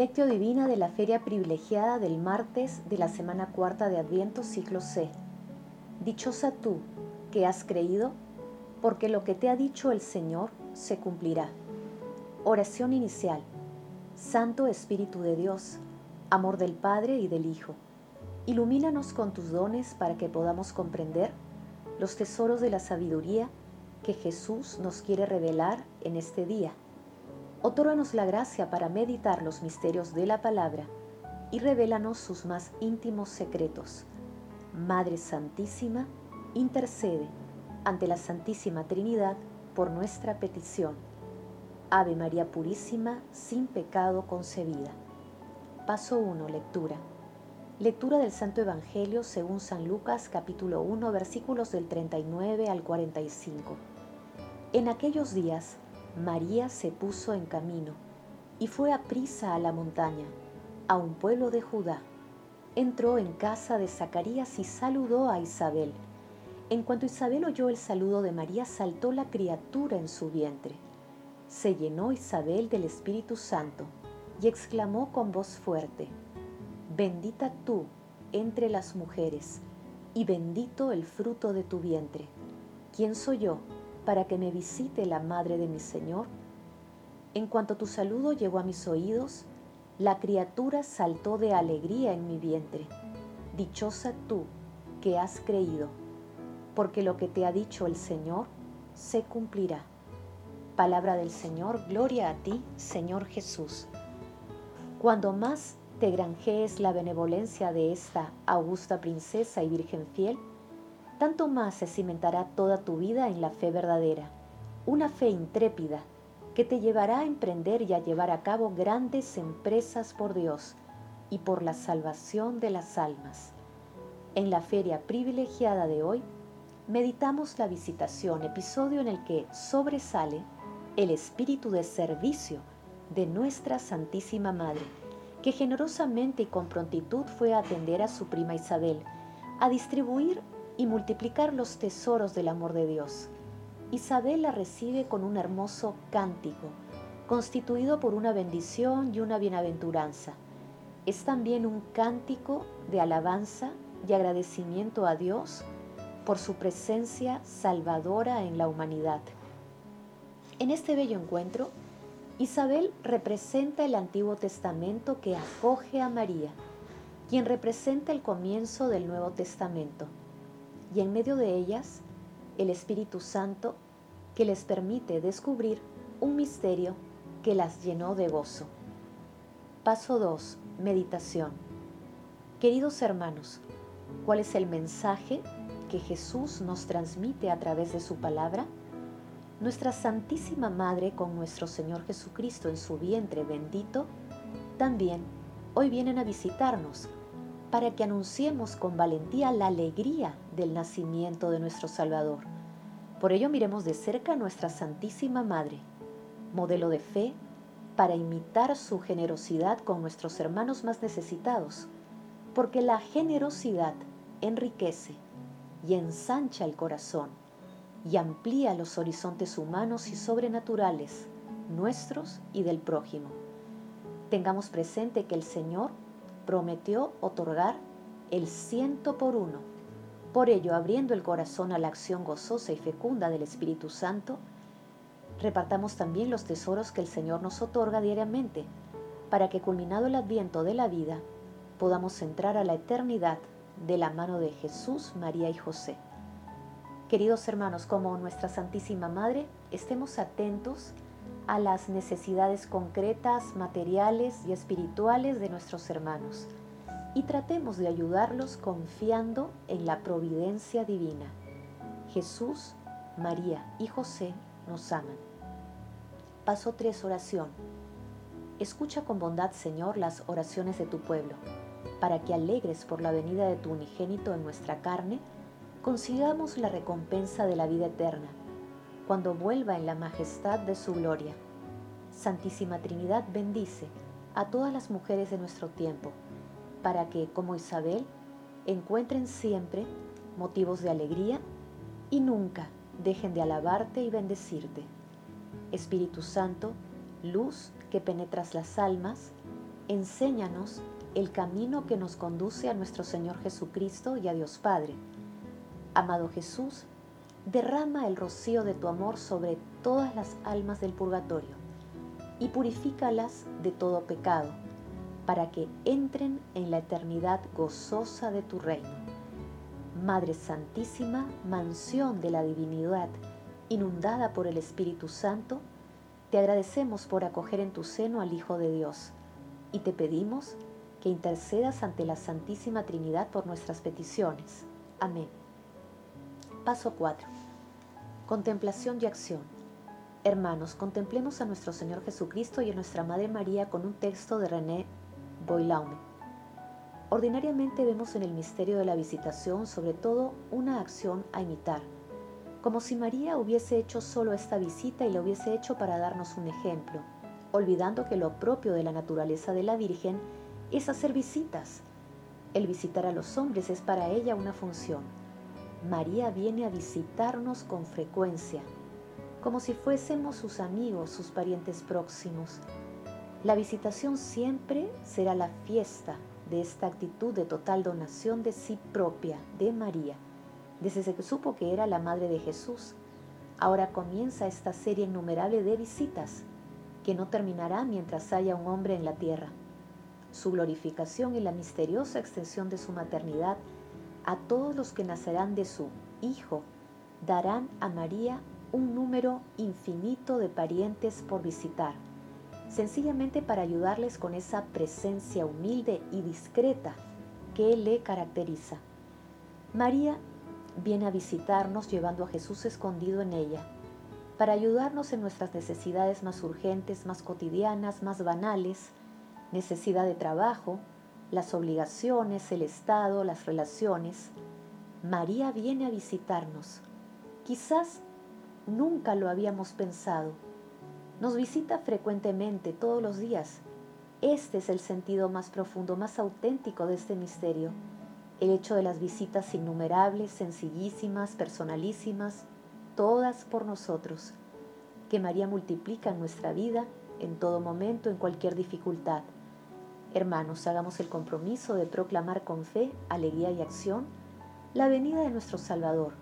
Lectio Divina de la Feria Privilegiada del martes de la semana cuarta de Adviento, ciclo C. Dichosa tú que has creído, porque lo que te ha dicho el Señor se cumplirá. Oración inicial. Santo Espíritu de Dios, amor del Padre y del Hijo, ilumínanos con tus dones para que podamos comprender los tesoros de la sabiduría que Jesús nos quiere revelar en este día Otórganos la gracia para meditar los misterios de la palabra y revélanos sus más íntimos secretos. Madre Santísima, intercede ante la Santísima Trinidad por nuestra petición. Ave María Purísima, sin pecado concebida. Paso 1. Lectura. Lectura del Santo Evangelio según San Lucas capítulo 1 versículos del 39 al 45. En aquellos días, María se puso en camino y fue a prisa a la montaña, a un pueblo de Judá. Entró en casa de Zacarías y saludó a Isabel. En cuanto Isabel oyó el saludo de María, saltó la criatura en su vientre. Se llenó Isabel del Espíritu Santo y exclamó con voz fuerte, Bendita tú entre las mujeres, y bendito el fruto de tu vientre. ¿Quién soy yo? Para que me visite la madre de mi Señor? En cuanto tu saludo llegó a mis oídos, la criatura saltó de alegría en mi vientre. Dichosa tú que has creído, porque lo que te ha dicho el Señor se cumplirá. Palabra del Señor, gloria a ti, Señor Jesús. Cuando más te granjees la benevolencia de esta augusta princesa y virgen fiel, tanto más se cimentará toda tu vida en la fe verdadera, una fe intrépida que te llevará a emprender y a llevar a cabo grandes empresas por Dios y por la salvación de las almas. En la feria privilegiada de hoy, meditamos la visitación, episodio en el que sobresale el espíritu de servicio de nuestra Santísima Madre, que generosamente y con prontitud fue a atender a su prima Isabel, a distribuir y multiplicar los tesoros del amor de Dios. Isabel la recibe con un hermoso cántico, constituido por una bendición y una bienaventuranza. Es también un cántico de alabanza y agradecimiento a Dios por su presencia salvadora en la humanidad. En este bello encuentro, Isabel representa el Antiguo Testamento que acoge a María, quien representa el comienzo del Nuevo Testamento y en medio de ellas el Espíritu Santo que les permite descubrir un misterio que las llenó de gozo. Paso 2. Meditación. Queridos hermanos, ¿cuál es el mensaje que Jesús nos transmite a través de su palabra? Nuestra Santísima Madre con nuestro Señor Jesucristo en su vientre bendito, también hoy vienen a visitarnos para que anunciemos con valentía la alegría del nacimiento de nuestro Salvador. Por ello miremos de cerca a nuestra Santísima Madre, modelo de fe, para imitar su generosidad con nuestros hermanos más necesitados, porque la generosidad enriquece y ensancha el corazón y amplía los horizontes humanos y sobrenaturales, nuestros y del prójimo. Tengamos presente que el Señor prometió otorgar el ciento por uno. Por ello, abriendo el corazón a la acción gozosa y fecunda del Espíritu Santo, repartamos también los tesoros que el Señor nos otorga diariamente, para que culminado el adviento de la vida, podamos entrar a la eternidad de la mano de Jesús, María y José. Queridos hermanos, como nuestra Santísima Madre, estemos atentos las necesidades concretas, materiales y espirituales de nuestros hermanos y tratemos de ayudarlos confiando en la providencia divina. Jesús, María y José nos aman. Paso 3. Oración. Escucha con bondad, Señor, las oraciones de tu pueblo, para que alegres por la venida de tu unigénito en nuestra carne, consigamos la recompensa de la vida eterna cuando vuelva en la majestad de su gloria. Santísima Trinidad bendice a todas las mujeres de nuestro tiempo, para que, como Isabel, encuentren siempre motivos de alegría y nunca dejen de alabarte y bendecirte. Espíritu Santo, luz que penetras las almas, enséñanos el camino que nos conduce a nuestro Señor Jesucristo y a Dios Padre. Amado Jesús, derrama el rocío de tu amor sobre todas las almas del purgatorio y purifícalas de todo pecado, para que entren en la eternidad gozosa de tu reino. Madre Santísima, mansión de la divinidad, inundada por el Espíritu Santo, te agradecemos por acoger en tu seno al Hijo de Dios y te pedimos que intercedas ante la Santísima Trinidad por nuestras peticiones. Amén. Paso 4. Contemplación y acción. Hermanos, contemplemos a nuestro Señor Jesucristo y a nuestra Madre María con un texto de René Boilaume. Ordinariamente vemos en el misterio de la visitación sobre todo una acción a imitar, como si María hubiese hecho solo esta visita y la hubiese hecho para darnos un ejemplo, olvidando que lo propio de la naturaleza de la Virgen es hacer visitas. El visitar a los hombres es para ella una función. María viene a visitarnos con frecuencia, como si fuésemos sus amigos, sus parientes próximos. La visitación siempre será la fiesta de esta actitud de total donación de sí propia de María, desde que supo que era la madre de Jesús. Ahora comienza esta serie innumerable de visitas, que no terminará mientras haya un hombre en la tierra su glorificación y la misteriosa extensión de su maternidad a todos los que nacerán de su Hijo, darán a María un número infinito de parientes por visitar, sencillamente para ayudarles con esa presencia humilde y discreta que le caracteriza. María viene a visitarnos llevando a Jesús escondido en ella, para ayudarnos en nuestras necesidades más urgentes, más cotidianas, más banales, necesidad de trabajo, las obligaciones, el Estado, las relaciones, María viene a visitarnos. Quizás nunca lo habíamos pensado. Nos visita frecuentemente, todos los días. Este es el sentido más profundo, más auténtico de este misterio. El hecho de las visitas innumerables, sencillísimas, personalísimas, todas por nosotros, que María multiplica en nuestra vida, en todo momento, en cualquier dificultad. Hermanos, hagamos el compromiso de proclamar con fe, alegría y acción la venida de nuestro Salvador.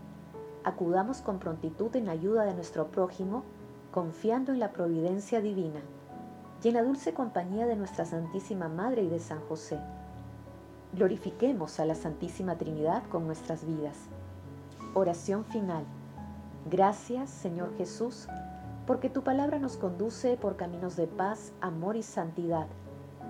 Acudamos con prontitud en ayuda de nuestro prójimo, confiando en la providencia divina y en la dulce compañía de nuestra Santísima Madre y de San José. Glorifiquemos a la Santísima Trinidad con nuestras vidas. Oración final. Gracias, Señor Jesús, porque tu palabra nos conduce por caminos de paz, amor y santidad